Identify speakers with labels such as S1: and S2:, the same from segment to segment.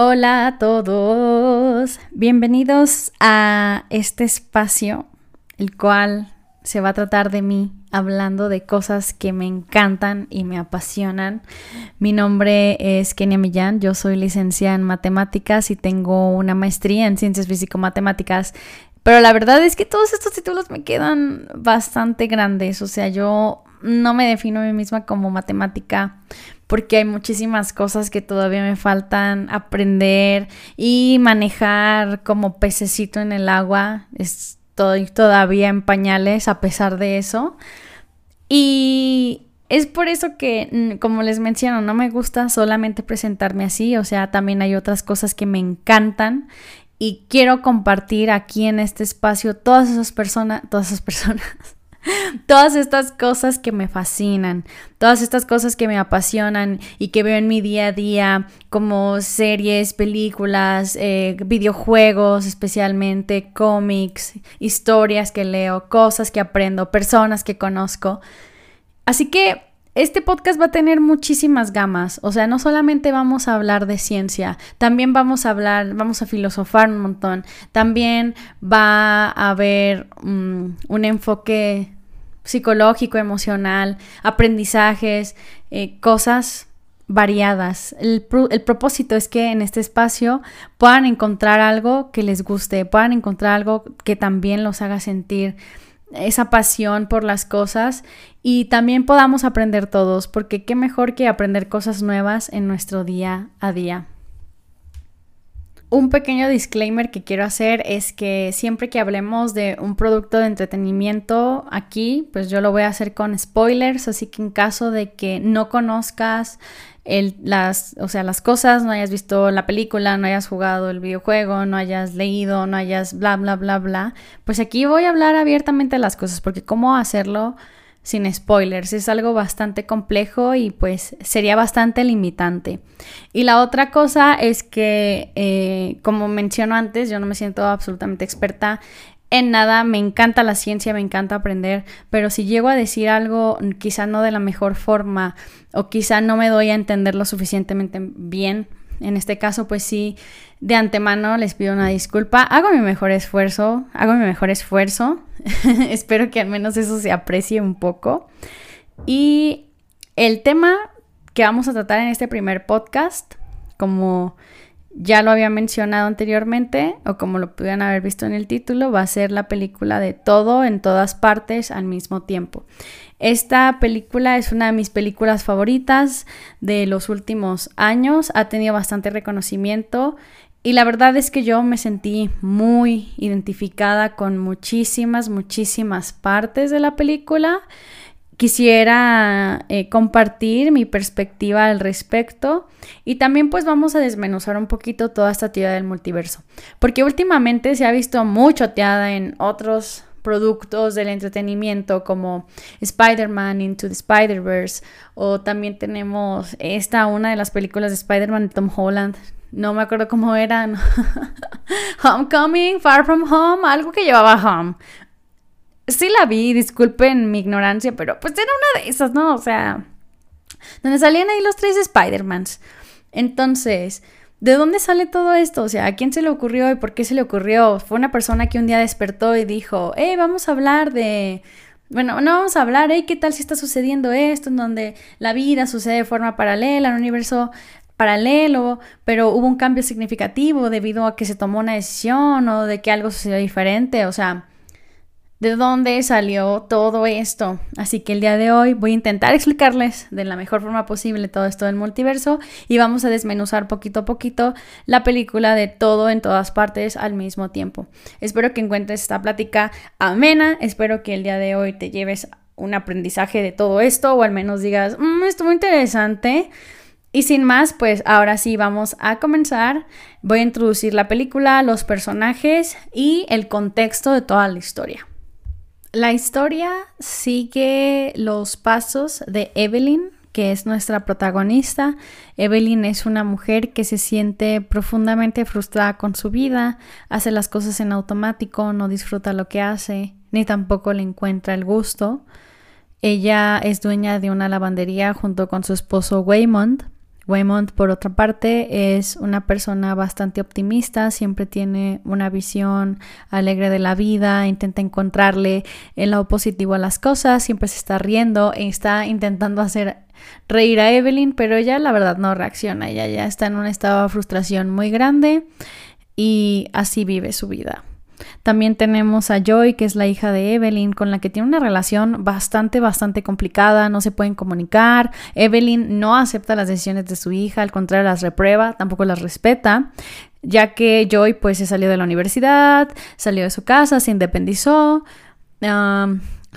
S1: Hola a todos, bienvenidos a este espacio, el cual se va a tratar de mí hablando de cosas que me encantan y me apasionan. Mi nombre es Kenia Millán, yo soy licenciada en matemáticas y tengo una maestría en ciencias físico-matemáticas. Pero la verdad es que todos estos títulos me quedan bastante grandes, o sea, yo no me defino a mí misma como matemática porque hay muchísimas cosas que todavía me faltan aprender y manejar como pececito en el agua. Estoy todavía en pañales a pesar de eso. Y es por eso que, mm, como les menciono, no me gusta solamente presentarme así, o sea, también hay otras cosas que me encantan y quiero compartir aquí en este espacio todas esas personas, todas esas personas todas estas cosas que me fascinan, todas estas cosas que me apasionan y que veo en mi día a día, como series, películas, eh, videojuegos especialmente, cómics, historias que leo, cosas que aprendo, personas que conozco. Así que este podcast va a tener muchísimas gamas, o sea, no solamente vamos a hablar de ciencia, también vamos a hablar, vamos a filosofar un montón, también va a haber mm, un enfoque psicológico, emocional, aprendizajes, eh, cosas variadas. El, el, propósito es que en este espacio puedan encontrar algo que les guste, puedan encontrar algo que también los haga sentir esa pasión por las cosas y también podamos aprender todos, porque qué mejor que aprender cosas nuevas en nuestro día a día. Un pequeño disclaimer que quiero hacer es que siempre que hablemos de un producto de entretenimiento aquí, pues yo lo voy a hacer con spoilers, así que en caso de que no conozcas las, o sea, las cosas, no hayas visto la película, no hayas jugado el videojuego, no hayas leído, no hayas bla, bla, bla, bla, pues aquí voy a hablar abiertamente de las cosas, porque cómo hacerlo sin spoilers. Es algo bastante complejo y pues sería bastante limitante. Y la otra cosa es que, eh, como menciono antes, yo no me siento absolutamente experta en nada, me encanta la ciencia, me encanta aprender, pero si llego a decir algo quizá no de la mejor forma o quizá no me doy a entender lo suficientemente bien, en este caso, pues sí, de antemano les pido una disculpa. Hago mi mejor esfuerzo, hago mi mejor esfuerzo. Espero que al menos eso se aprecie un poco. Y el tema que vamos a tratar en este primer podcast, como ya lo había mencionado anteriormente, o como lo pudieran haber visto en el título, va a ser la película de todo en todas partes al mismo tiempo. Esta película es una de mis películas favoritas de los últimos años, ha tenido bastante reconocimiento y la verdad es que yo me sentí muy identificada con muchísimas, muchísimas partes de la película. Quisiera eh, compartir mi perspectiva al respecto y también pues vamos a desmenuzar un poquito toda esta teoría del multiverso, porque últimamente se ha visto mucho teada en otros productos del entretenimiento como Spider-Man Into the Spider-Verse o también tenemos esta, una de las películas de Spider-Man de Tom Holland, no me acuerdo cómo eran, Homecoming, Far From Home, algo que llevaba Home. Sí la vi, disculpen mi ignorancia, pero pues era una de esas, ¿no? O sea, donde salían ahí los tres Spider-Mans. Entonces, ¿De dónde sale todo esto? O sea, ¿a quién se le ocurrió y por qué se le ocurrió? Fue una persona que un día despertó y dijo, hey, vamos a hablar de... Bueno, no vamos a hablar, hey, ¿qué tal si está sucediendo esto en donde la vida sucede de forma paralela, un universo paralelo, pero hubo un cambio significativo debido a que se tomó una decisión o de que algo sucedió diferente? O sea, de dónde salió todo esto. Así que el día de hoy voy a intentar explicarles de la mejor forma posible todo esto del multiverso y vamos a desmenuzar poquito a poquito la película de todo en todas partes al mismo tiempo. Espero que encuentres esta plática amena, espero que el día de hoy te lleves un aprendizaje de todo esto o al menos digas, mmm, estuvo interesante. Y sin más, pues ahora sí vamos a comenzar. Voy a introducir la película, los personajes y el contexto de toda la historia. La historia sigue los pasos de Evelyn, que es nuestra protagonista. Evelyn es una mujer que se siente profundamente frustrada con su vida, hace las cosas en automático, no disfruta lo que hace, ni tampoco le encuentra el gusto. Ella es dueña de una lavandería junto con su esposo Waymond. Waymond, por otra parte, es una persona bastante optimista, siempre tiene una visión alegre de la vida, intenta encontrarle el lado positivo a las cosas, siempre se está riendo e está intentando hacer reír a Evelyn, pero ella la verdad no reacciona, ella ya está en un estado de frustración muy grande y así vive su vida. También tenemos a Joy, que es la hija de Evelyn, con la que tiene una relación bastante, bastante complicada, no se pueden comunicar. Evelyn no acepta las decisiones de su hija, al contrario las reprueba, tampoco las respeta, ya que Joy pues se salió de la universidad, salió de su casa, se independizó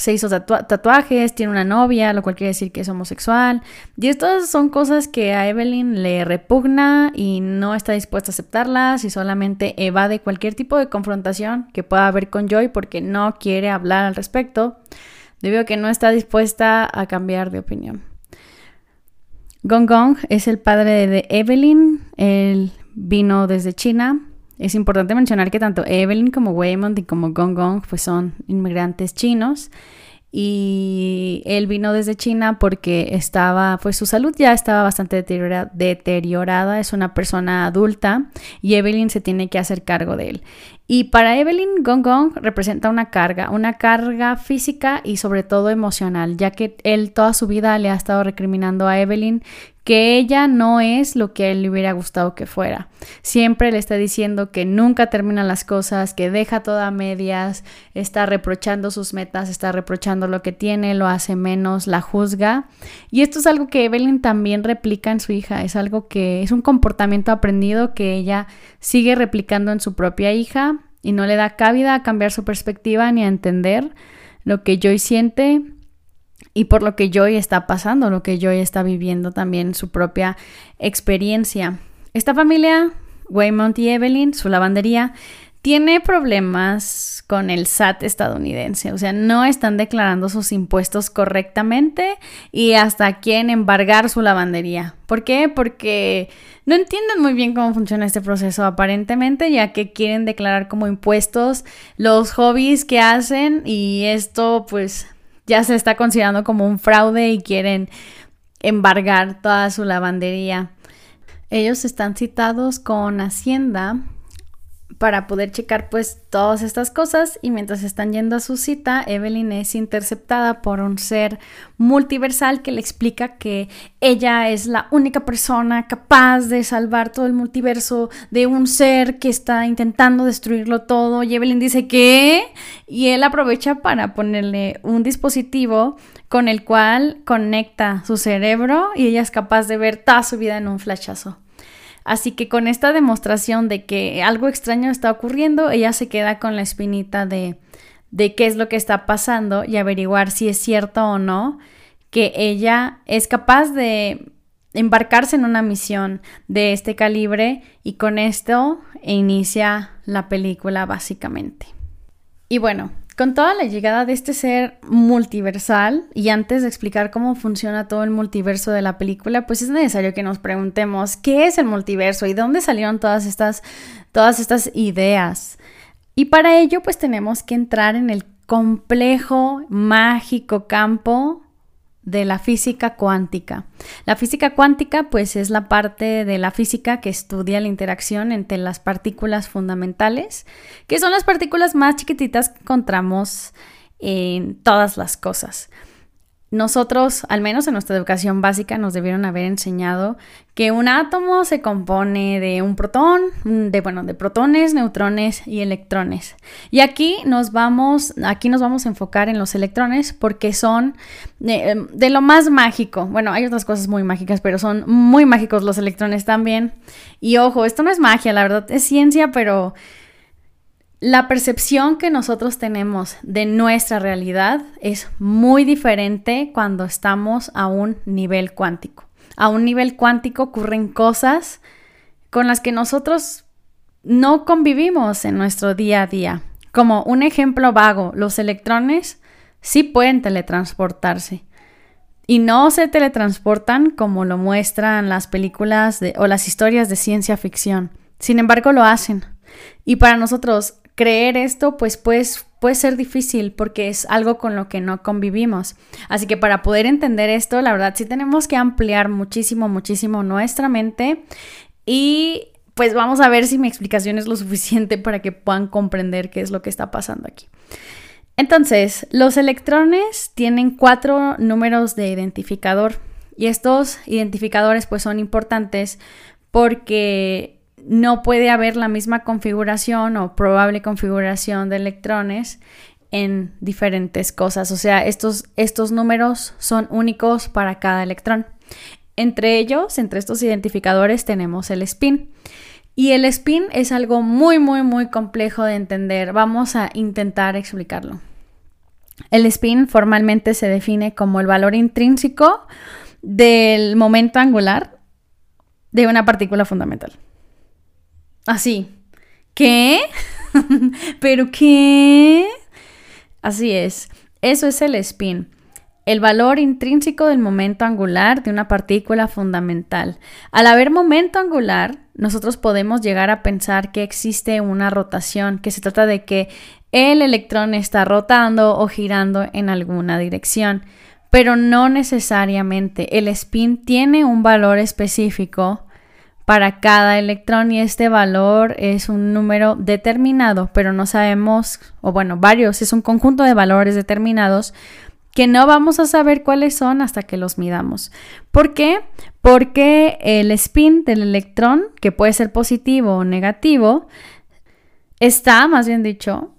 S1: se hizo tatuajes, tiene una novia, lo cual quiere decir que es homosexual. Y estas son cosas que a Evelyn le repugna y no está dispuesta a aceptarlas y solamente evade cualquier tipo de confrontación que pueda haber con Joy porque no quiere hablar al respecto, debido a que no está dispuesta a cambiar de opinión. Gong Gong es el padre de Evelyn, él vino desde China es importante mencionar que tanto Evelyn como Waymond y como Gong Gong pues son inmigrantes chinos y él vino desde China porque estaba, pues su salud ya estaba bastante deteriorada, es una persona adulta y Evelyn se tiene que hacer cargo de él. Y para Evelyn, Gong Gong representa una carga, una carga física y sobre todo emocional, ya que él toda su vida le ha estado recriminando a Evelyn que ella no es lo que a él le hubiera gustado que fuera. Siempre le está diciendo que nunca termina las cosas, que deja todo a medias, está reprochando sus metas, está reprochando lo que tiene, lo hace menos, la juzga. Y esto es algo que Evelyn también replica en su hija, es algo que es un comportamiento aprendido que ella sigue replicando en su propia hija y no le da cabida a cambiar su perspectiva ni a entender lo que Joy siente y por lo que Joy está pasando, lo que Joy está viviendo también su propia experiencia. Esta familia, Waymont y Evelyn, su lavandería, tiene problemas con el SAT estadounidense, o sea, no están declarando sus impuestos correctamente y hasta quieren embargar su lavandería. ¿Por qué? Porque no entienden muy bien cómo funciona este proceso aparentemente, ya que quieren declarar como impuestos los hobbies que hacen y esto pues ya se está considerando como un fraude y quieren embargar toda su lavandería. Ellos están citados con Hacienda para poder checar pues todas estas cosas. Y mientras están yendo a su cita, Evelyn es interceptada por un ser multiversal que le explica que ella es la única persona capaz de salvar todo el multiverso de un ser que está intentando destruirlo todo. Y Evelyn dice que y él aprovecha para ponerle un dispositivo con el cual conecta su cerebro y ella es capaz de ver toda su vida en un flashazo. Así que con esta demostración de que algo extraño está ocurriendo, ella se queda con la espinita de, de qué es lo que está pasando y averiguar si es cierto o no que ella es capaz de embarcarse en una misión de este calibre y con esto inicia la película básicamente. Y bueno, con toda la llegada de este ser multiversal, y antes de explicar cómo funciona todo el multiverso de la película, pues es necesario que nos preguntemos qué es el multiverso y de dónde salieron todas estas, todas estas ideas. Y para ello, pues tenemos que entrar en el complejo, mágico campo de la física cuántica. La física cuántica pues es la parte de la física que estudia la interacción entre las partículas fundamentales, que son las partículas más chiquititas que encontramos en todas las cosas. Nosotros, al menos en nuestra educación básica, nos debieron haber enseñado que un átomo se compone de un protón, de bueno, de protones, neutrones y electrones. Y aquí nos vamos, aquí nos vamos a enfocar en los electrones porque son de, em, de lo más mágico. Bueno, hay otras cosas muy mágicas, pero son muy mágicos los electrones también. Y ojo, esto no es magia, la verdad es ciencia, pero la percepción que nosotros tenemos de nuestra realidad es muy diferente cuando estamos a un nivel cuántico. A un nivel cuántico ocurren cosas con las que nosotros no convivimos en nuestro día a día. Como un ejemplo vago, los electrones sí pueden teletransportarse. Y no se teletransportan como lo muestran las películas o las historias de ciencia ficción. Sin embargo, lo hacen. Y para nosotros creer esto, pues, pues puede ser difícil porque es algo con lo que no convivimos. Así que para poder entender esto, la verdad sí tenemos que ampliar muchísimo, muchísimo nuestra mente y pues vamos a ver si mi explicación es lo suficiente para que puedan comprender qué es lo que está pasando aquí. Entonces, los electrones tienen cuatro números de identificador y estos identificadores pues son importantes porque no puede haber la misma configuración o probable configuración de electrones en diferentes cosas. O sea, estos, estos números son únicos para cada electrón. Entre ellos, entre estos identificadores, tenemos el spin. Y el spin es algo muy, muy, muy complejo de entender. Vamos a intentar explicarlo. El spin formalmente se define como el valor intrínseco del momento angular de una partícula fundamental. Así. ¿Qué? ¿Pero qué? Así es. Eso es el spin. El valor intrínseco del momento angular de una partícula fundamental. Al haber momento angular, nosotros podemos llegar a pensar que existe una rotación, que se trata de que el electrón está rotando o girando en alguna dirección, pero no necesariamente. El spin tiene un valor específico para cada electrón y este valor es un número determinado, pero no sabemos, o bueno, varios, es un conjunto de valores determinados que no vamos a saber cuáles son hasta que los midamos. ¿Por qué? Porque el spin del electrón, que puede ser positivo o negativo, está, más bien dicho,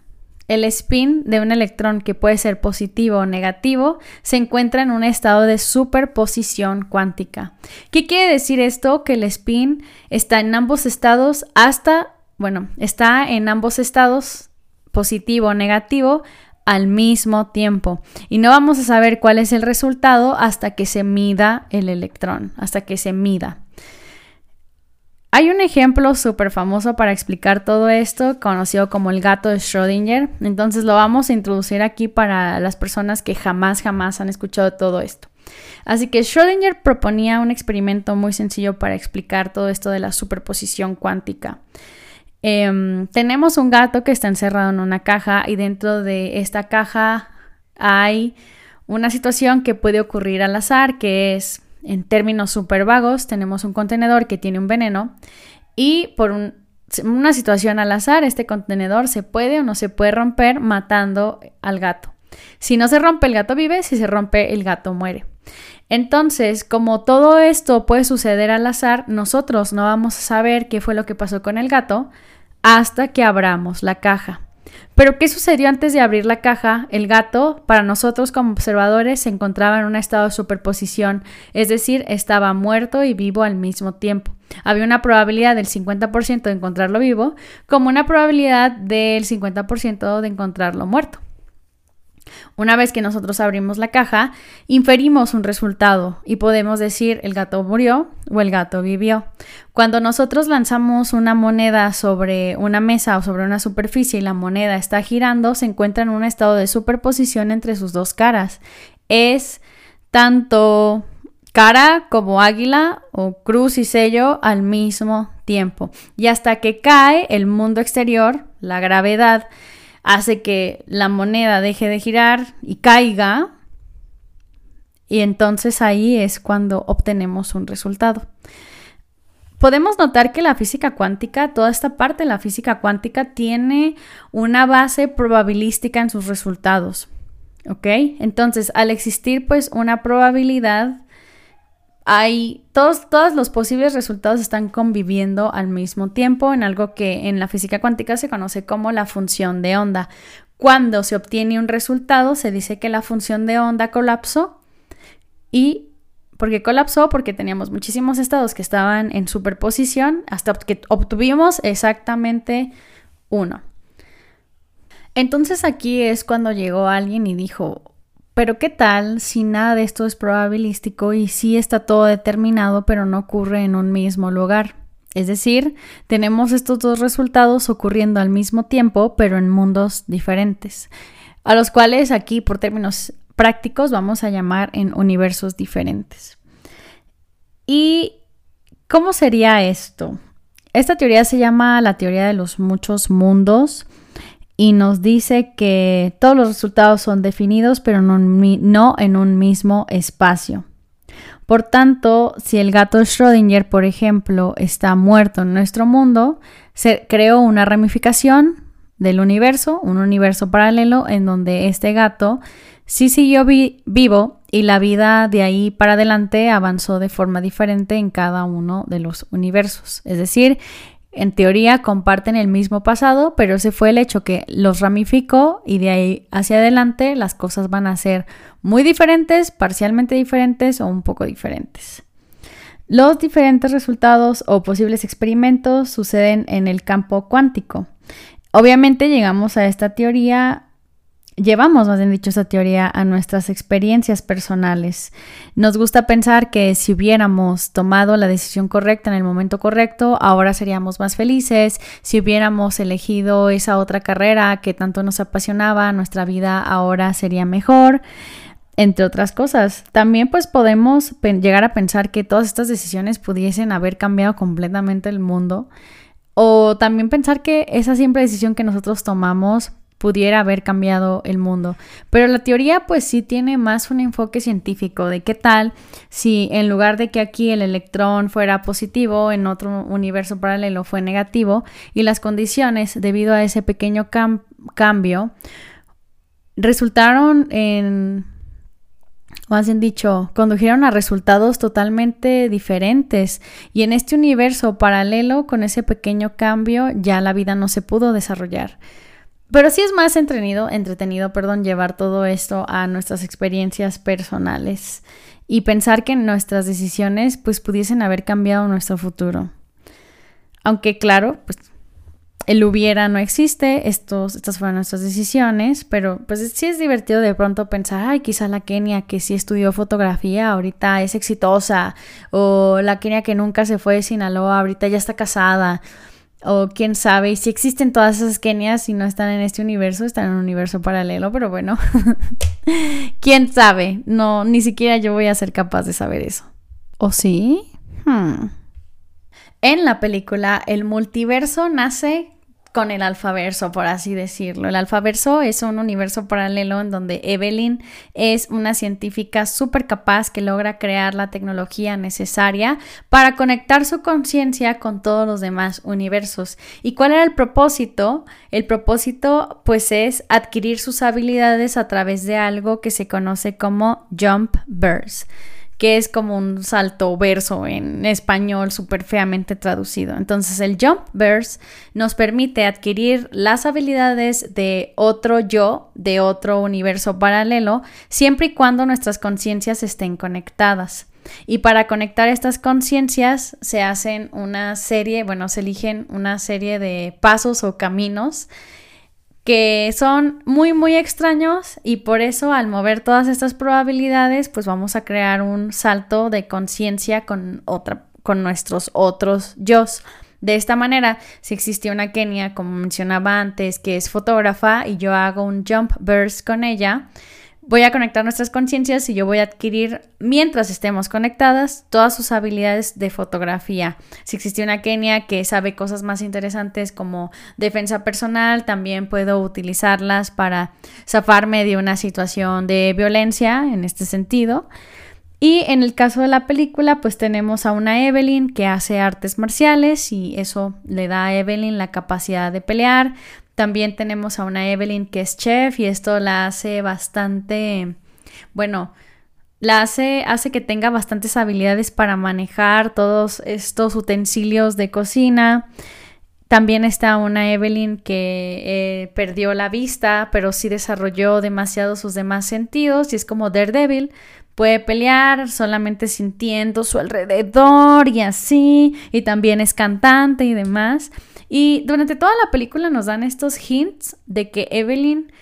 S1: el spin de un electrón que puede ser positivo o negativo se encuentra en un estado de superposición cuántica. ¿Qué quiere decir esto? Que el spin está en ambos estados hasta, bueno, está en ambos estados positivo o negativo al mismo tiempo. Y no vamos a saber cuál es el resultado hasta que se mida el electrón, hasta que se mida. Hay un ejemplo súper famoso para explicar todo esto, conocido como el gato de Schrödinger. Entonces lo vamos a introducir aquí para las personas que jamás, jamás han escuchado todo esto. Así que Schrödinger proponía un experimento muy sencillo para explicar todo esto de la superposición cuántica. Em, tenemos un gato que está encerrado en una caja y dentro de esta caja hay una situación que puede ocurrir al azar, que es, en términos súper vagos, tenemos un contenedor que tiene un veneno y por una situación al azar, este contenedor se puede o no se puede romper matando al gato. Si no se rompe, el gato vive, si se rompe, el gato muere. Entonces, como todo esto puede suceder al azar, nosotros no vamos a saber qué fue lo que pasó con el gato hasta que abramos la caja. Pero ¿qué sucedió antes de abrir la caja? El gato, para nosotros como observadores, se encontraba en un estado de superposición, es decir, estaba muerto y vivo al mismo tiempo. Había una probabilidad del 50% de encontrarlo vivo, como una probabilidad del 50% de encontrarlo muerto. Una vez que nosotros abrimos la caja, inferimos un resultado y podemos decir el gato murió o el gato vivió. Cuando nosotros lanzamos una moneda sobre una mesa o sobre una superficie y la moneda está girando, se encuentra en un estado de superposición entre sus dos caras. Es tanto cara como águila o cruz y sello al mismo tiempo. Y hasta que cae el mundo exterior, la gravedad, hace que la moneda deje de girar y caiga. Y entonces ahí es cuando obtenemos un resultado. Podemos notar que la física cuántica, toda esta parte de la física cuántica tiene una base probabilística en sus resultados. ¿Ok? Entonces, al existir pues una probabilidad, hay todos, todos los posibles resultados están conviviendo al mismo tiempo en algo que en la física cuántica se conoce como la función de onda. Cuando se obtiene un resultado, se dice que la función de onda colapsó y ¿por qué colapsó? Porque teníamos muchísimos estados que estaban en superposición hasta que obtuvimos exactamente uno. Entonces aquí es cuando llegó alguien y dijo, pero ¿qué tal si nada de esto es probabilístico y sí está todo determinado, pero no ocurre en un mismo lugar? Es decir, tenemos estos dos resultados ocurriendo al mismo tiempo, pero en mundos diferentes, a los cuales aquí por términos prácticos vamos a llamar en universos diferentes. ¿Y cómo sería esto? Esta teoría se llama la teoría de los muchos mundos y nos dice que todos los resultados son definidos, pero no, en un mismo espacio. Por tanto, si el gato Schrödinger, por ejemplo, está muerto en nuestro mundo, se creó una ramificación del universo, un universo paralelo en donde este gato sí siguió vivo y la vida de ahí para adelante avanzó de forma diferente en cada uno de los universos. Es decir, en teoría comparten el mismo pasado, pero ese fue el hecho que los ramificó y de ahí hacia adelante las cosas van a ser muy diferentes, parcialmente diferentes o un poco diferentes. Los diferentes resultados o posibles experimentos suceden en el campo cuántico. Obviamente llegamos a esta teoría llevamos, más bien dicho, esta teoría a nuestras experiencias personales. Nos gusta pensar que si hubiéramos tomado la decisión correcta en el momento correcto, ahora seríamos más felices. Si hubiéramos elegido esa otra carrera que tanto nos apasionaba, nuestra vida ahora sería mejor. Entre otras cosas, también pues podemos llegar a pensar que todas estas decisiones pudiesen haber cambiado completamente el mundo. O también pensar que esa siempre decisión que nosotros tomamos pudiera haber cambiado el mundo. Pero la teoría pues sí tiene más un enfoque científico de qué tal si en lugar de que aquí el electrón fuera positivo, en otro universo paralelo fue negativo y las condiciones debido a ese pequeño cambio resultaron en más bien dicho, condujeron a resultados totalmente diferentes y en este universo paralelo con ese pequeño cambio ya la vida no se pudo desarrollar. Pero sí es más entretenido, entretenido, perdón, llevar todo esto a nuestras experiencias personales y pensar que nuestras decisiones pues pudiesen haber cambiado nuestro futuro. Aunque claro, pues el hubiera no existe, estos, estas fueron nuestras decisiones, pero pues sí es divertido de pronto pensar, ay, quizá la Kenia que sí estudió fotografía ahorita es exitosa, o la Kenia que nunca se fue de Sinaloa ahorita ya está casada, o quién sabe, si existen todas esas Kenias y no están en este universo, están en un universo paralelo, pero bueno, quién sabe, no, ni siquiera yo voy a ser capaz de saber eso. ¿O sí? Hmm. En la película, el multiverso nace con el alfaverso, por así decirlo. El alfaverso es un universo paralelo en donde Evelyn es una científica súper capaz que logra crear la tecnología necesaria para conectar su conciencia con todos los demás universos. ¿Y cuál era el propósito? El propósito pues es adquirir sus habilidades a través de algo que se conoce como jump burst que es como un salto verso en español súper feamente traducido. Entonces el jump verse nos permite adquirir las habilidades de otro yo, de otro universo paralelo, siempre y cuando nuestras conciencias estén conectadas. Y para conectar estas conciencias se hacen una serie, bueno, se eligen una serie de pasos o caminos que son muy muy extraños y por eso al mover todas estas probabilidades pues vamos a crear un salto de conciencia con otra con nuestros otros yo. De esta manera, si existe una Kenia, como mencionaba antes, que es fotógrafa y yo hago un jump burst con ella, Voy a conectar nuestras conciencias y yo voy a adquirir, mientras estemos conectadas, todas sus habilidades de fotografía. Si existe una Kenia que sabe cosas más interesantes como defensa personal, también puedo utilizarlas para zafarme de una situación de violencia en este sentido. Y en el caso de la película, pues tenemos a una Evelyn que hace artes marciales y eso le da a Evelyn la capacidad de pelear, también tenemos a una Evelyn que es chef y esto la hace bastante, bueno, la hace, hace que tenga bastantes habilidades para manejar todos estos utensilios de cocina. También está una Evelyn que eh, perdió la vista, pero sí desarrolló demasiado sus demás sentidos y es como Daredevil. Puede pelear solamente sintiendo su alrededor y así, y también es cantante y demás. Y durante toda la película nos dan estos hints de que Evelyn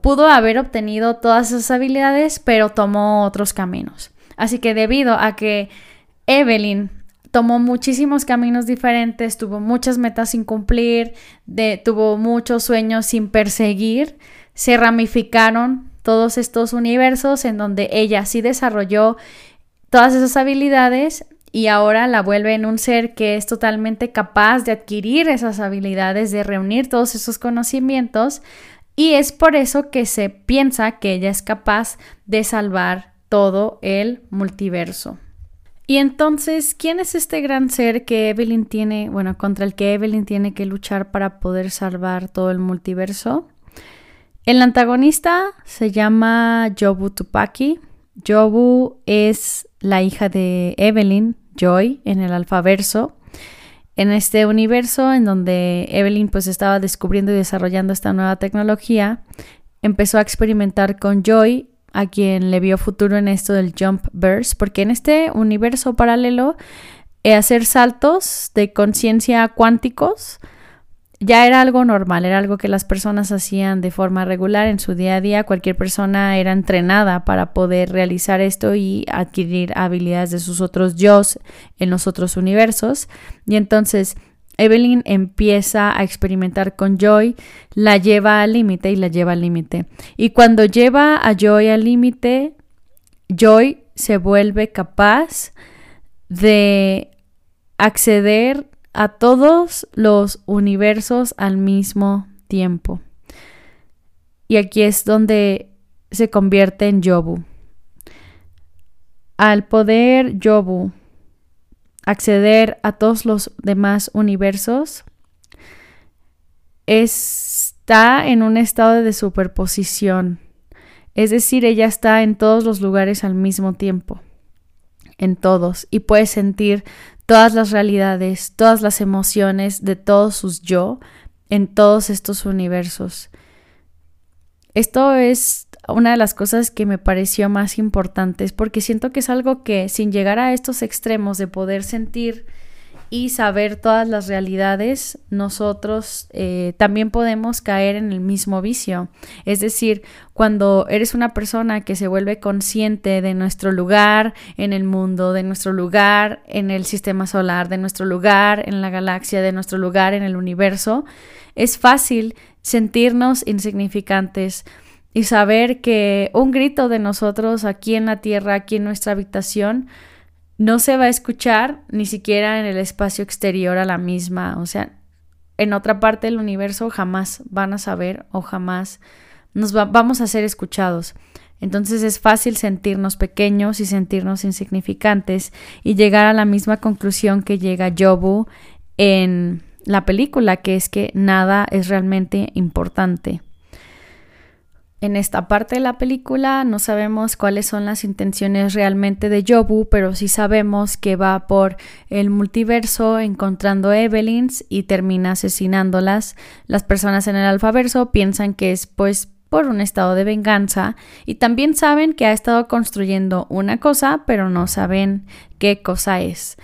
S1: pudo haber obtenido todas esas habilidades, pero tomó otros caminos. Así que debido a que Evelyn tomó muchísimos caminos diferentes, tuvo muchas metas sin cumplir, tuvo muchos sueños sin perseguir, se ramificaron todos estos universos en donde ella sí desarrolló todas esas habilidades y ahora la vuelve en un ser que es totalmente capaz de adquirir esas habilidades, de reunir todos esos conocimientos y es por eso que se piensa que ella es capaz de salvar todo el multiverso. Y entonces, ¿quién es este gran ser que Evelyn tiene, bueno, contra el que Evelyn tiene que luchar para poder salvar todo el multiverso? El antagonista se llama Jobu Tupaki. Jobu es la hija de Evelyn, Joy, en el alfaverso. En este universo en donde Evelyn pues estaba descubriendo y desarrollando esta nueva tecnología, empezó a experimentar con Joy, a quien le vio futuro en esto del jump burst, porque en este universo paralelo eh, hacer saltos de conciencia cuánticos ya era algo normal, era algo que las personas hacían de forma regular en su día a día. Cualquier persona era entrenada para poder realizar esto y adquirir habilidades de sus otros yo en los otros universos. Y entonces Evelyn empieza a experimentar con Joy, la lleva al límite y la lleva al límite. Y cuando lleva a Joy al límite, Joy se vuelve capaz de acceder a todos los universos al mismo tiempo. Y aquí es donde se convierte en Yobu. Al poder Yobu acceder a todos los demás universos, está en un estado de superposición. Es decir, ella está en todos los lugares al mismo tiempo, en todos, y puede sentir todas las realidades, todas las emociones de todos sus yo en todos estos universos. Esto es una de las cosas que me pareció más importantes porque siento que es algo que sin llegar a estos extremos de poder sentir y saber todas las realidades, nosotros eh, también podemos caer en el mismo vicio. Es decir, cuando eres una persona que se vuelve consciente de nuestro lugar en el mundo, de nuestro lugar en el sistema solar, de nuestro lugar en la galaxia, de nuestro lugar en el universo, es fácil sentirnos insignificantes y saber que un grito de nosotros aquí en la tierra, aquí en nuestra habitación, no se va a escuchar ni siquiera en el espacio exterior a la misma, o sea, en otra parte del universo jamás van a saber o jamás nos vamos a ser escuchados. Entonces es fácil sentirnos pequeños y sentirnos insignificantes y llegar a la misma conclusión que llega Jobu en la película, que es que nada es realmente importante. En esta parte de la película no sabemos cuáles son las intenciones realmente de Jobu, pero sí sabemos que va por el multiverso encontrando Evelyns y termina asesinándolas. Las personas en el alfaverso piensan que es pues por un estado de venganza y también saben que ha estado construyendo una cosa, pero no saben qué cosa es.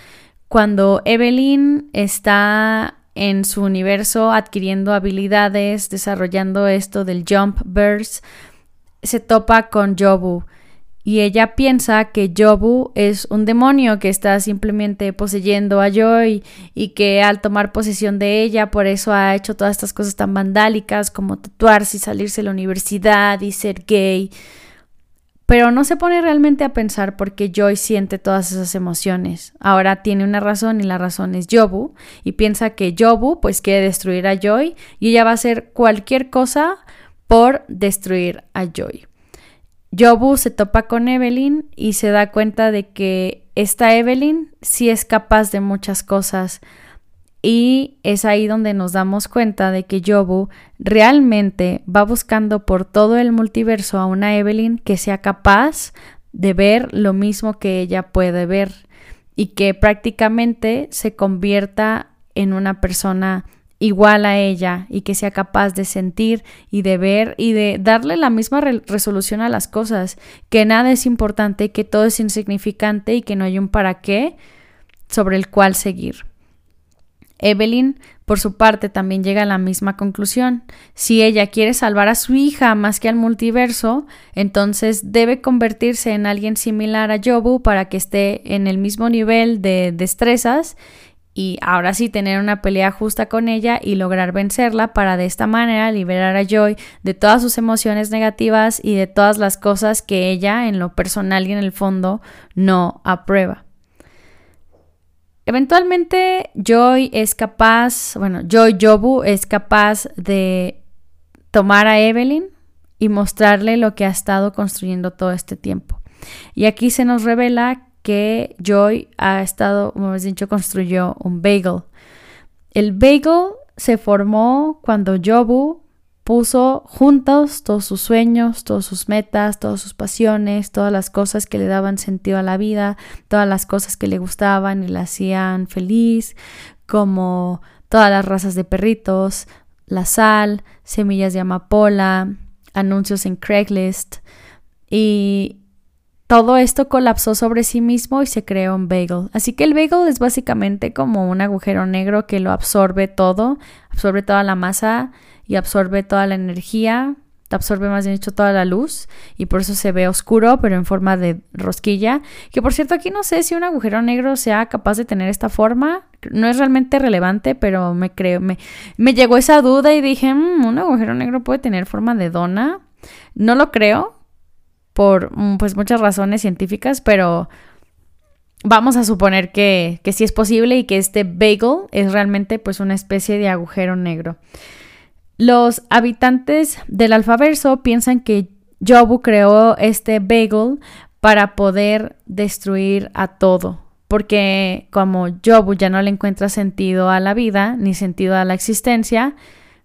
S1: Cuando Evelyn está en su universo adquiriendo habilidades, desarrollando esto del jump burst, se topa con Jobu. Y ella piensa que Jobu es un demonio que está simplemente poseyendo a Joy y que al tomar posesión de ella por eso ha hecho todas estas cosas tan vandálicas como tatuarse y salirse de la universidad y ser gay pero no se pone realmente a pensar por qué Joy siente todas esas emociones. Ahora tiene una razón y la razón es Jobu y piensa que Jobu pues quiere destruir a Joy y ella va a hacer cualquier cosa por destruir a Joy. Jobu se topa con Evelyn y se da cuenta de que esta Evelyn sí es capaz de muchas cosas y es ahí donde nos damos cuenta de que Jobu realmente va buscando por todo el multiverso a una Evelyn que sea capaz de ver lo mismo que ella puede ver y que prácticamente se convierta en una persona igual a ella y que sea capaz de sentir y de ver y de darle la misma resolución a las cosas, que nada es importante, que todo es insignificante y que no hay un para qué sobre el cual seguir. Evelyn, por su parte, también llega a la misma conclusión. Si ella quiere salvar a su hija más que al multiverso, entonces debe convertirse en alguien similar a Jobu para que esté en el mismo nivel de destrezas y ahora sí tener una pelea justa con ella y lograr vencerla para de esta manera liberar a Joy de todas sus emociones negativas y de todas las cosas que ella en lo personal y en el fondo no aprueba. Eventualmente Joy es capaz, bueno, Joy Jobu es capaz de tomar a Evelyn y mostrarle lo que ha estado construyendo todo este tiempo. Y aquí se nos revela que Joy ha estado, como hemos dicho, construyó un bagel. El bagel se formó cuando Jobu puso juntos todos sus sueños, todas sus metas, todas sus pasiones, todas las cosas que le daban sentido a la vida, todas las cosas que le gustaban y le hacían feliz, como todas las razas de perritos, la sal, semillas de amapola, anuncios en Craigslist y todo esto colapsó sobre sí mismo y se creó un bagel. Así que el bagel es básicamente como un agujero negro que lo absorbe todo, absorbe toda la masa y absorbe toda la energía, absorbe más bien dicho toda la luz y por eso se ve oscuro pero en forma de rosquilla. Que por cierto aquí no sé si un agujero negro sea capaz de tener esta forma. No es realmente relevante pero me creo me, me llegó esa duda y dije mm, un agujero negro puede tener forma de dona no lo creo por mm, pues muchas razones científicas pero vamos a suponer que, que sí es posible y que este bagel es realmente pues una especie de agujero negro los habitantes del alfaverso piensan que Jobu creó este bagel para poder destruir a todo, porque como Jobu ya no le encuentra sentido a la vida ni sentido a la existencia,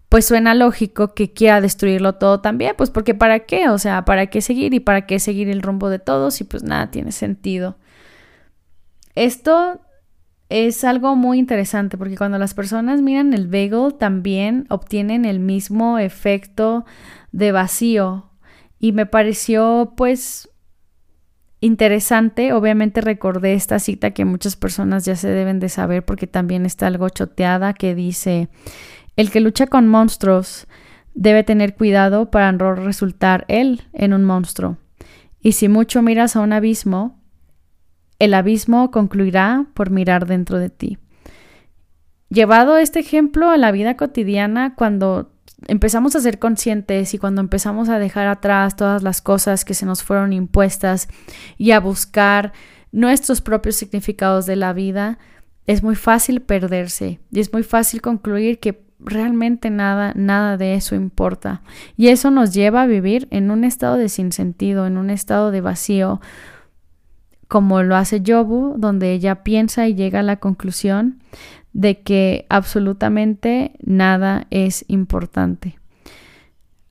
S1: pues suena lógico que quiera destruirlo todo también, pues porque para qué, o sea, para qué seguir y para qué seguir el rumbo de todos y pues nada tiene sentido. Esto es algo muy interesante porque cuando las personas miran el bagel también obtienen el mismo efecto de vacío y me pareció pues interesante. Obviamente recordé esta cita que muchas personas ya se deben de saber porque también está algo choteada que dice, el que lucha con monstruos debe tener cuidado para no resultar él en un monstruo. Y si mucho miras a un abismo, el abismo concluirá por mirar dentro de ti. Llevado este ejemplo a la vida cotidiana, cuando empezamos a ser conscientes y cuando empezamos a dejar atrás todas las cosas que se nos fueron impuestas y a buscar nuestros propios significados de la vida, es muy fácil perderse y es muy fácil concluir que realmente nada, nada de eso importa. Y eso nos lleva a vivir en un estado de sinsentido, en un estado de vacío, como lo hace Jobu, donde ella piensa y llega a la conclusión de que absolutamente nada es importante.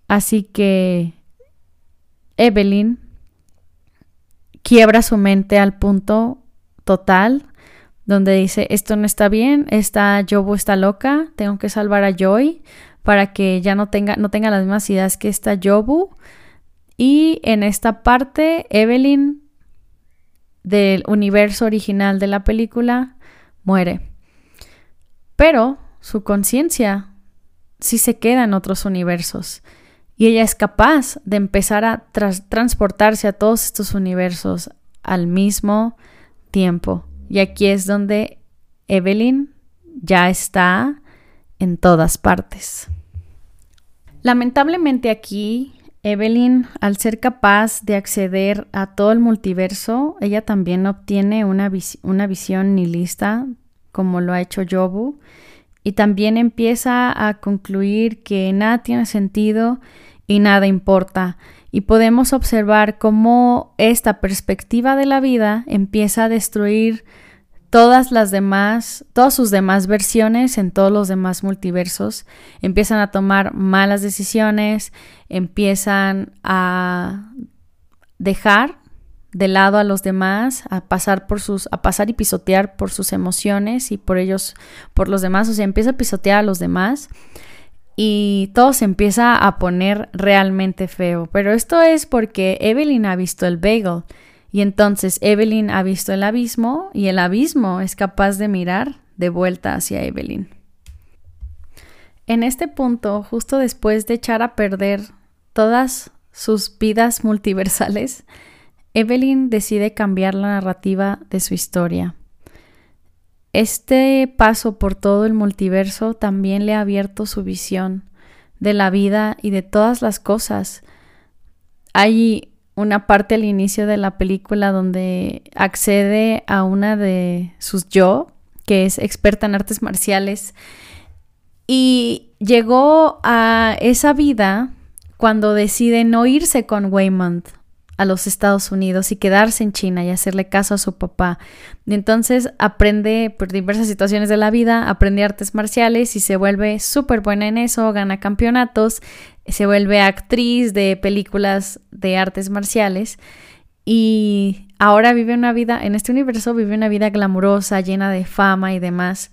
S1: Así que Evelyn quiebra su mente al punto total donde dice esto no está bien, esta Jobu está loca, tengo que salvar a Joy para que ya no tenga, no tenga las mismas ideas que esta Jobu. Y en esta parte, Evelyn del universo original de la película muere. Pero su conciencia sí se queda en otros universos y ella es capaz de empezar a transportarse a todos estos universos al mismo tiempo. Y aquí es donde Evelyn ya está en todas partes. Lamentablemente aquí Evelyn, al ser capaz de acceder a todo el multiverso, ella también obtiene una, una visión nihilista, como lo ha hecho Jobu, y también empieza a concluir que nada tiene sentido y nada importa. Y podemos observar cómo esta perspectiva de la vida empieza a destruir todas las demás, todas sus demás versiones en todos los demás multiversos empiezan a tomar malas decisiones, empiezan a dejar de lado a los demás, a pasar por sus, a pasar y pisotear por sus emociones y por ellos, por los demás, o sea, empieza a pisotear a los demás y todo se empieza a poner realmente feo. Pero esto es porque Evelyn ha visto el bagel y entonces Evelyn ha visto el abismo y el abismo es capaz de mirar de vuelta hacia Evelyn. En este punto, justo después de echar a perder todas sus vidas multiversales, Evelyn decide cambiar la narrativa de su historia. Este paso por todo el multiverso también le ha abierto su visión de la vida y de todas las cosas. Hay una parte al inicio de la película donde accede a una de sus yo, que es experta en artes marciales. Y llegó a esa vida cuando decide no irse con Waymond a los Estados Unidos y quedarse en China y hacerle caso a su papá. Y entonces aprende por diversas situaciones de la vida, aprende artes marciales y se vuelve súper buena en eso, gana campeonatos, se vuelve actriz de películas de artes marciales y ahora vive una vida, en este universo vive una vida glamurosa, llena de fama y demás.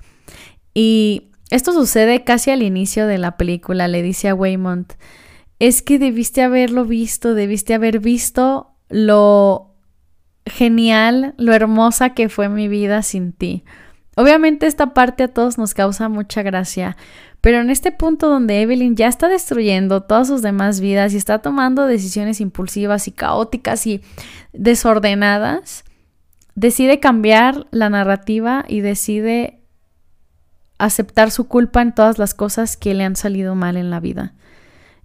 S1: Y esto sucede casi al inicio de la película, le dice a Waymond, es que debiste haberlo visto, debiste haber visto lo genial, lo hermosa que fue mi vida sin ti. Obviamente esta parte a todos nos causa mucha gracia, pero en este punto donde Evelyn ya está destruyendo todas sus demás vidas y está tomando decisiones impulsivas y caóticas y desordenadas, decide cambiar la narrativa y decide aceptar su culpa en todas las cosas que le han salido mal en la vida.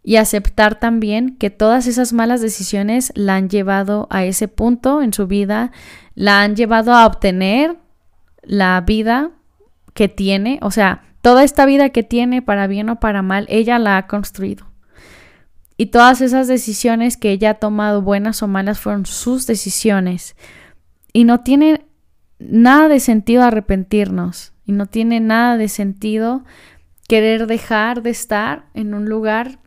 S1: Y aceptar también que todas esas malas decisiones la han llevado a ese punto en su vida, la han llevado a obtener la vida que tiene, o sea, Toda esta vida que tiene, para bien o para mal, ella la ha construido. Y todas esas decisiones que ella ha tomado, buenas o malas, fueron sus decisiones. Y no tiene nada de sentido arrepentirnos. Y no tiene nada de sentido querer dejar de estar en un lugar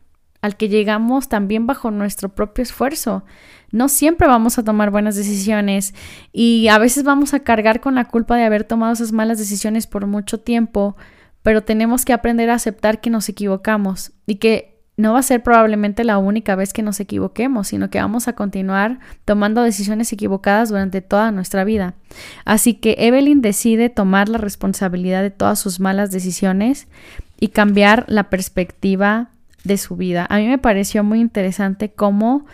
S1: al que llegamos también bajo nuestro propio esfuerzo. No siempre vamos a tomar buenas decisiones y a veces vamos a cargar con la culpa de haber tomado esas malas decisiones por mucho tiempo pero tenemos que aprender a aceptar que nos equivocamos y que no va a ser probablemente la única vez que nos equivoquemos, sino que vamos a continuar tomando decisiones equivocadas durante toda nuestra vida. Así que Evelyn decide tomar la responsabilidad de todas sus malas decisiones y cambiar la perspectiva de su vida. A mí me pareció muy interesante cómo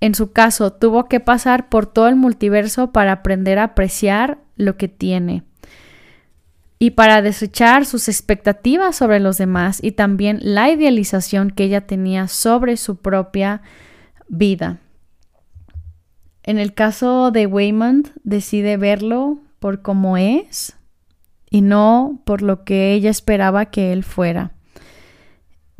S1: en su caso tuvo que pasar por todo el multiverso para aprender a apreciar lo que tiene y para desechar sus expectativas sobre los demás y también la idealización que ella tenía sobre su propia vida. En el caso de Waymond, decide verlo por cómo es y no por lo que ella esperaba que él fuera.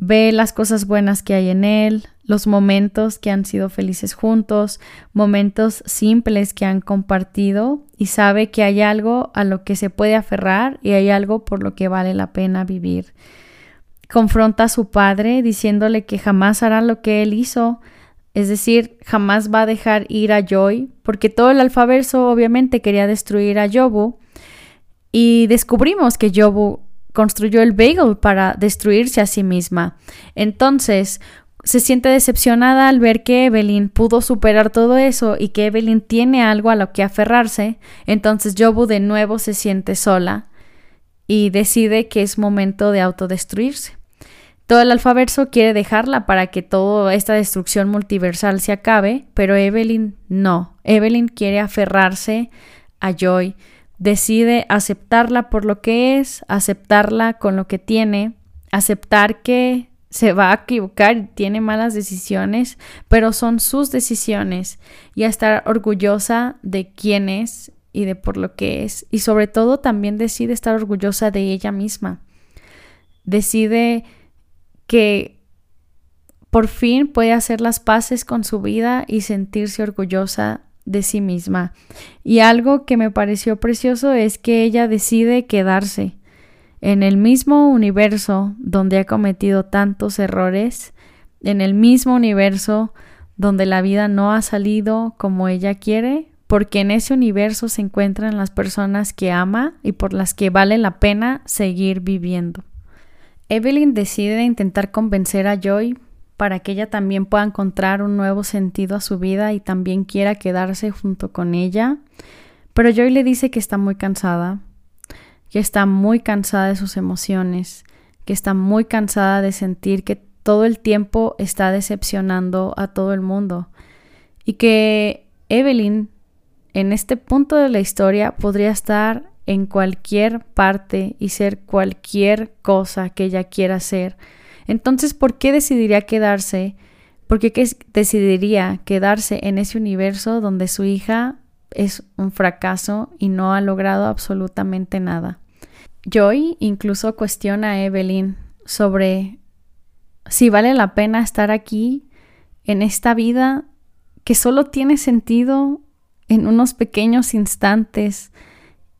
S1: Ve las cosas buenas que hay en él, los momentos que han sido felices juntos, momentos simples que han compartido y sabe que hay algo a lo que se puede aferrar y hay algo por lo que vale la pena vivir. Confronta a su padre diciéndole que jamás hará lo que él hizo, es decir, jamás va a dejar ir a Joy, porque todo el alfaverso obviamente quería destruir a Yobu y descubrimos que Yobu construyó el bagel para destruirse a sí misma. Entonces, se siente decepcionada al ver que Evelyn pudo superar todo eso y que Evelyn tiene algo a lo que aferrarse, entonces Jobu de nuevo se siente sola y decide que es momento de autodestruirse. Todo el alfaverso quiere dejarla para que toda esta destrucción multiversal se acabe, pero Evelyn no. Evelyn quiere aferrarse a Joy, decide aceptarla por lo que es, aceptarla con lo que tiene, aceptar que se va a equivocar y tiene malas decisiones, pero son sus decisiones y a estar orgullosa de quién es y de por lo que es. Y sobre todo también decide estar orgullosa de ella misma. Decide que por fin puede hacer las paces con su vida y sentirse orgullosa de sí misma. Y algo que me pareció precioso es que ella decide quedarse en el mismo universo donde ha cometido tantos errores, en el mismo universo donde la vida no ha salido como ella quiere, porque en ese universo se encuentran las personas que ama y por las que vale la pena seguir viviendo. Evelyn decide intentar convencer a Joy para que ella también pueda encontrar un nuevo sentido a su vida y también quiera quedarse junto con ella, pero Joy le dice que está muy cansada, que está muy cansada de sus emociones, que está muy cansada de sentir que todo el tiempo está decepcionando a todo el mundo y que Evelyn en este punto de la historia podría estar en cualquier parte y ser cualquier cosa que ella quiera ser. Entonces, ¿por qué decidiría quedarse? ¿Por qué decidiría quedarse en ese universo donde su hija es un fracaso y no ha logrado absolutamente nada? Joy incluso cuestiona a Evelyn sobre si vale la pena estar aquí en esta vida que solo tiene sentido en unos pequeños instantes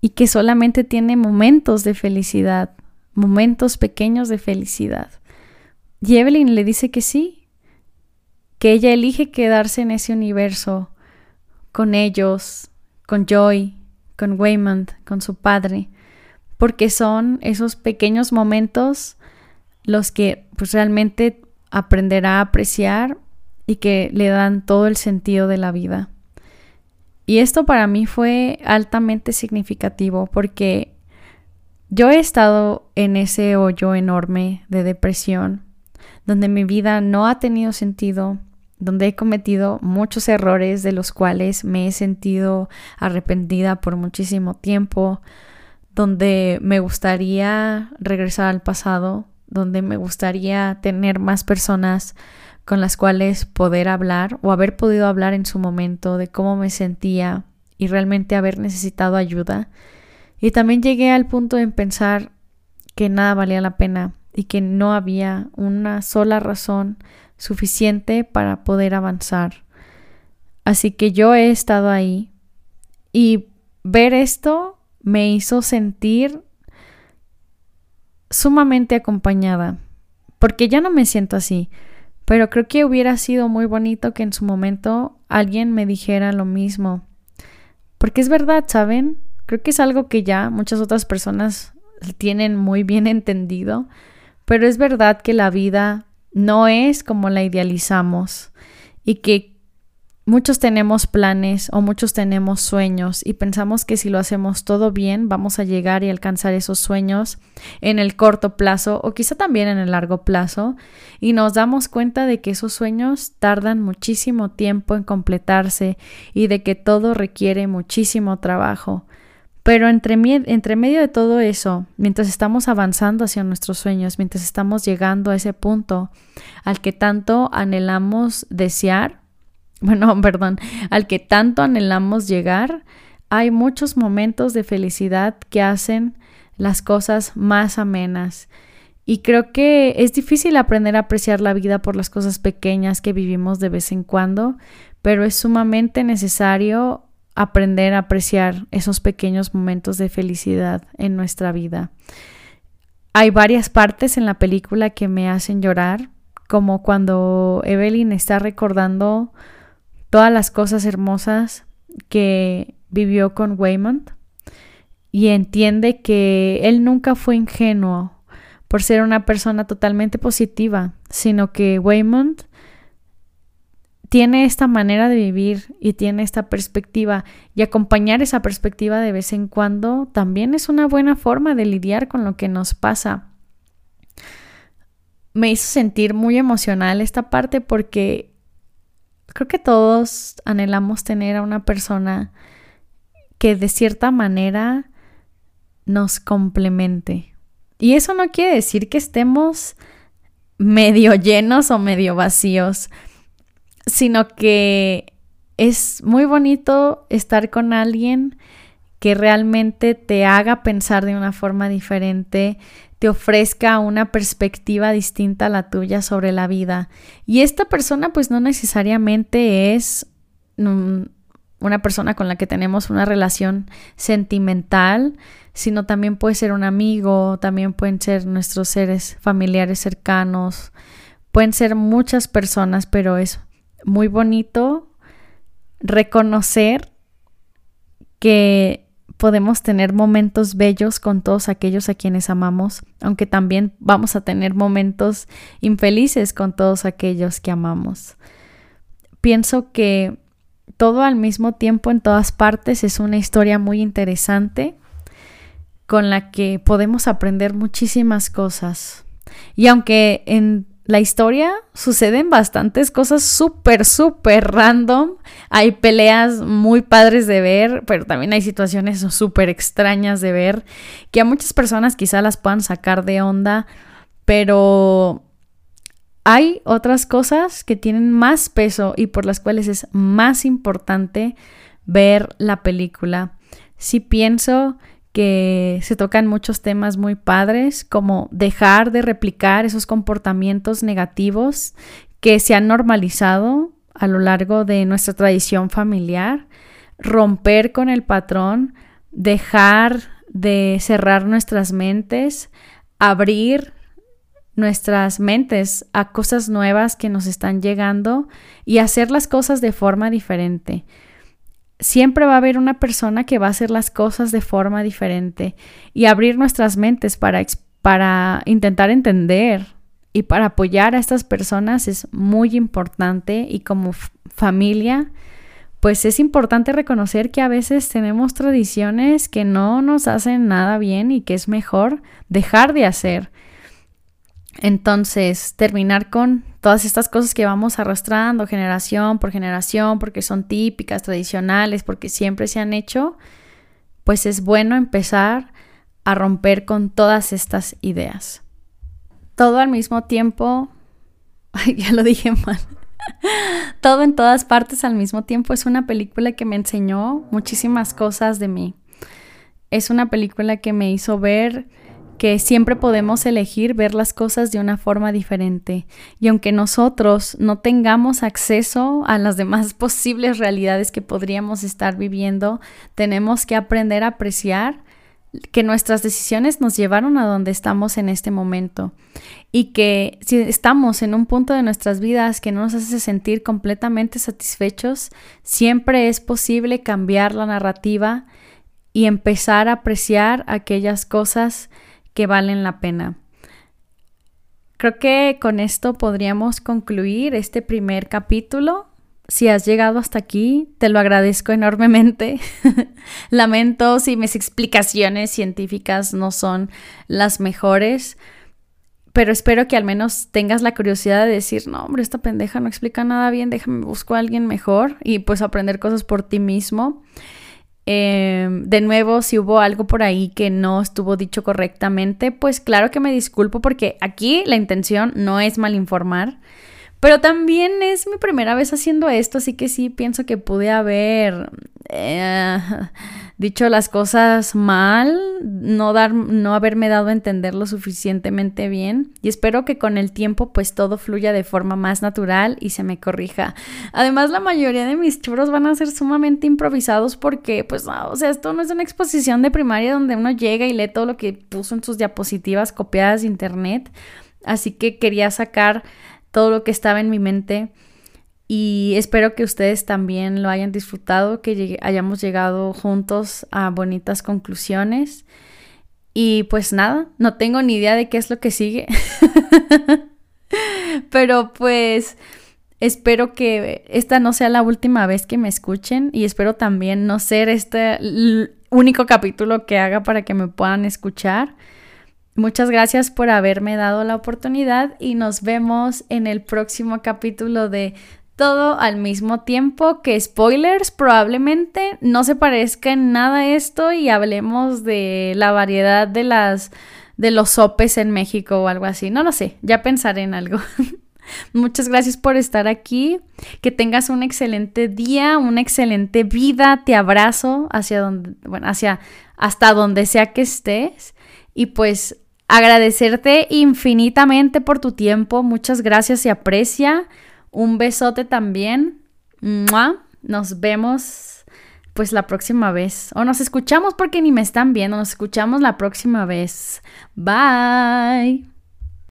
S1: y que solamente tiene momentos de felicidad, momentos pequeños de felicidad. Y Evelyn le dice que sí, que ella elige quedarse en ese universo con ellos, con Joy, con Waymond, con su padre, porque son esos pequeños momentos los que pues realmente aprenderá a apreciar y que le dan todo el sentido de la vida. Y esto para mí fue altamente significativo porque yo he estado en ese hoyo enorme de depresión, donde mi vida no ha tenido sentido, donde he cometido muchos errores de los cuales me he sentido arrepentida por muchísimo tiempo, donde me gustaría regresar al pasado, donde me gustaría tener más personas con las cuales poder hablar o haber podido hablar en su momento de cómo me sentía y realmente haber necesitado ayuda. Y también llegué al punto de pensar que nada valía la pena y que no había una sola razón suficiente para poder avanzar. Así que yo he estado ahí y ver esto me hizo sentir sumamente acompañada, porque ya no me siento así, pero creo que hubiera sido muy bonito que en su momento alguien me dijera lo mismo, porque es verdad, ¿saben? Creo que es algo que ya muchas otras personas tienen muy bien entendido, pero es verdad que la vida no es como la idealizamos y que Muchos tenemos planes o muchos tenemos sueños y pensamos que si lo hacemos todo bien vamos a llegar y alcanzar esos sueños en el corto plazo o quizá también en el largo plazo y nos damos cuenta de que esos sueños tardan muchísimo tiempo en completarse y de que todo requiere muchísimo trabajo. Pero entre, medio de todo eso, mientras estamos avanzando hacia nuestros sueños, mientras estamos llegando a ese punto al que tanto anhelamos desear, bueno, perdón, al que tanto anhelamos llegar, hay muchos momentos de felicidad que hacen las cosas más amenas. Y creo que es difícil aprender a apreciar la vida por las cosas pequeñas que vivimos de vez en cuando, pero es sumamente necesario aprender a apreciar esos pequeños momentos de felicidad en nuestra vida. Hay varias partes en la película que me hacen llorar, como cuando Evelyn está recordando todas las cosas hermosas que vivió con Waymond y entiende que él nunca fue ingenuo por ser una persona totalmente positiva, sino que Waymond tiene esta manera de vivir y tiene esta perspectiva y acompañar esa perspectiva de vez en cuando también es una buena forma de lidiar con lo que nos pasa. Me hizo sentir muy emocional esta parte porque creo que todos anhelamos tener a una persona que de cierta manera nos complemente. Y eso no quiere decir que estemos medio llenos o medio vacíos, sino que es muy bonito estar con alguien que realmente te haga pensar de una forma diferente, te ofrezca una perspectiva distinta a la tuya sobre la vida. Y esta persona pues no necesariamente es una persona con la que tenemos una relación sentimental, sino también puede ser un amigo, también pueden ser nuestros seres familiares cercanos, pueden ser muchas personas, pero es muy bonito reconocer que podemos tener momentos bellos con todos aquellos a quienes amamos, aunque también vamos a tener momentos infelices con todos aquellos que amamos. Pienso que todo al mismo tiempo en todas partes es una historia muy interesante con la que podemos aprender muchísimas cosas. Y aunque en la historia suceden bastantes cosas súper, súper random. Hay peleas muy padres de ver, pero también hay situaciones súper extrañas de ver que a muchas personas quizá las puedan sacar de onda, pero hay otras cosas que tienen más peso y por las cuales es más importante ver la película. Sí pienso que se tocan muchos temas muy padres, como dejar de replicar esos comportamientos negativos que se han normalizado a lo largo de nuestra tradición familiar, romper con el patrón, dejar de cerrar nuestras mentes, abrir nuestras mentes a cosas nuevas que nos están llegando y hacer las cosas de forma diferente siempre va a haber una persona que va a hacer las cosas de forma diferente y abrir nuestras mentes para, para intentar entender y para apoyar a estas personas es muy importante y como familia pues es importante reconocer que a veces tenemos tradiciones que no nos hacen nada bien y que es mejor dejar de hacer. Entonces, terminar con todas estas cosas que vamos arrastrando generación por generación, porque son típicas, tradicionales, porque siempre se han hecho, pues es bueno empezar a romper con todas estas ideas. Todo al mismo tiempo, ya lo dije mal, todo en todas partes al mismo tiempo es una película que me enseñó muchísimas cosas de mí. Es una película que me hizo ver que siempre podemos elegir ver las cosas de una forma diferente. Y aunque nosotros no tengamos acceso a las demás posibles realidades que podríamos estar viviendo, tenemos que aprender a apreciar que nuestras decisiones nos llevaron a donde estamos en este momento y que si estamos en un punto de nuestras vidas que no nos hace sentir completamente satisfechos, siempre es posible cambiar la narrativa y empezar a apreciar aquellas cosas que valen la pena. Creo que con esto podríamos concluir este primer capítulo. Si has llegado hasta aquí, te lo agradezco enormemente. Lamento si mis explicaciones científicas no son las mejores, pero espero que al menos tengas la curiosidad de decir, no, hombre, esta pendeja no explica nada bien, déjame busco a alguien mejor y pues aprender cosas por ti mismo. Em, de nuevo, si hubo algo por ahí que no estuvo dicho correctamente, pues claro que me disculpo porque aquí la intención no es mal informar, pero también es mi primera vez haciendo esto, así que sí pienso que pude haber eh, dicho las cosas mal, no, dar, no haberme dado a entender lo suficientemente bien y espero que con el tiempo pues todo fluya de forma más natural y se me corrija. Además la mayoría de mis churros van a ser sumamente improvisados porque pues o sea, esto no es una exposición de primaria donde uno llega y lee todo lo que puso en sus diapositivas copiadas de internet, así que quería sacar todo lo que estaba en mi mente y espero que ustedes también lo hayan disfrutado, que hayamos llegado juntos a bonitas conclusiones. Y pues nada, no tengo ni idea de qué es lo que sigue. Pero pues espero que esta no sea la última vez que me escuchen y espero también no ser este único capítulo que haga para que me puedan escuchar. Muchas gracias por haberme dado la oportunidad y nos vemos en el próximo capítulo de todo al mismo tiempo que spoilers probablemente no se parezca en nada esto y hablemos de la variedad de las de los sopes en México o algo así. No lo sé, ya pensaré en algo. Muchas gracias por estar aquí. Que tengas un excelente día, una excelente vida. Te abrazo hacia donde, bueno, hacia hasta donde sea que estés. Y pues agradecerte infinitamente por tu tiempo. Muchas gracias y aprecia. Un besote también. Nos vemos pues la próxima vez. O nos escuchamos porque ni me están viendo. Nos escuchamos la próxima vez. Bye.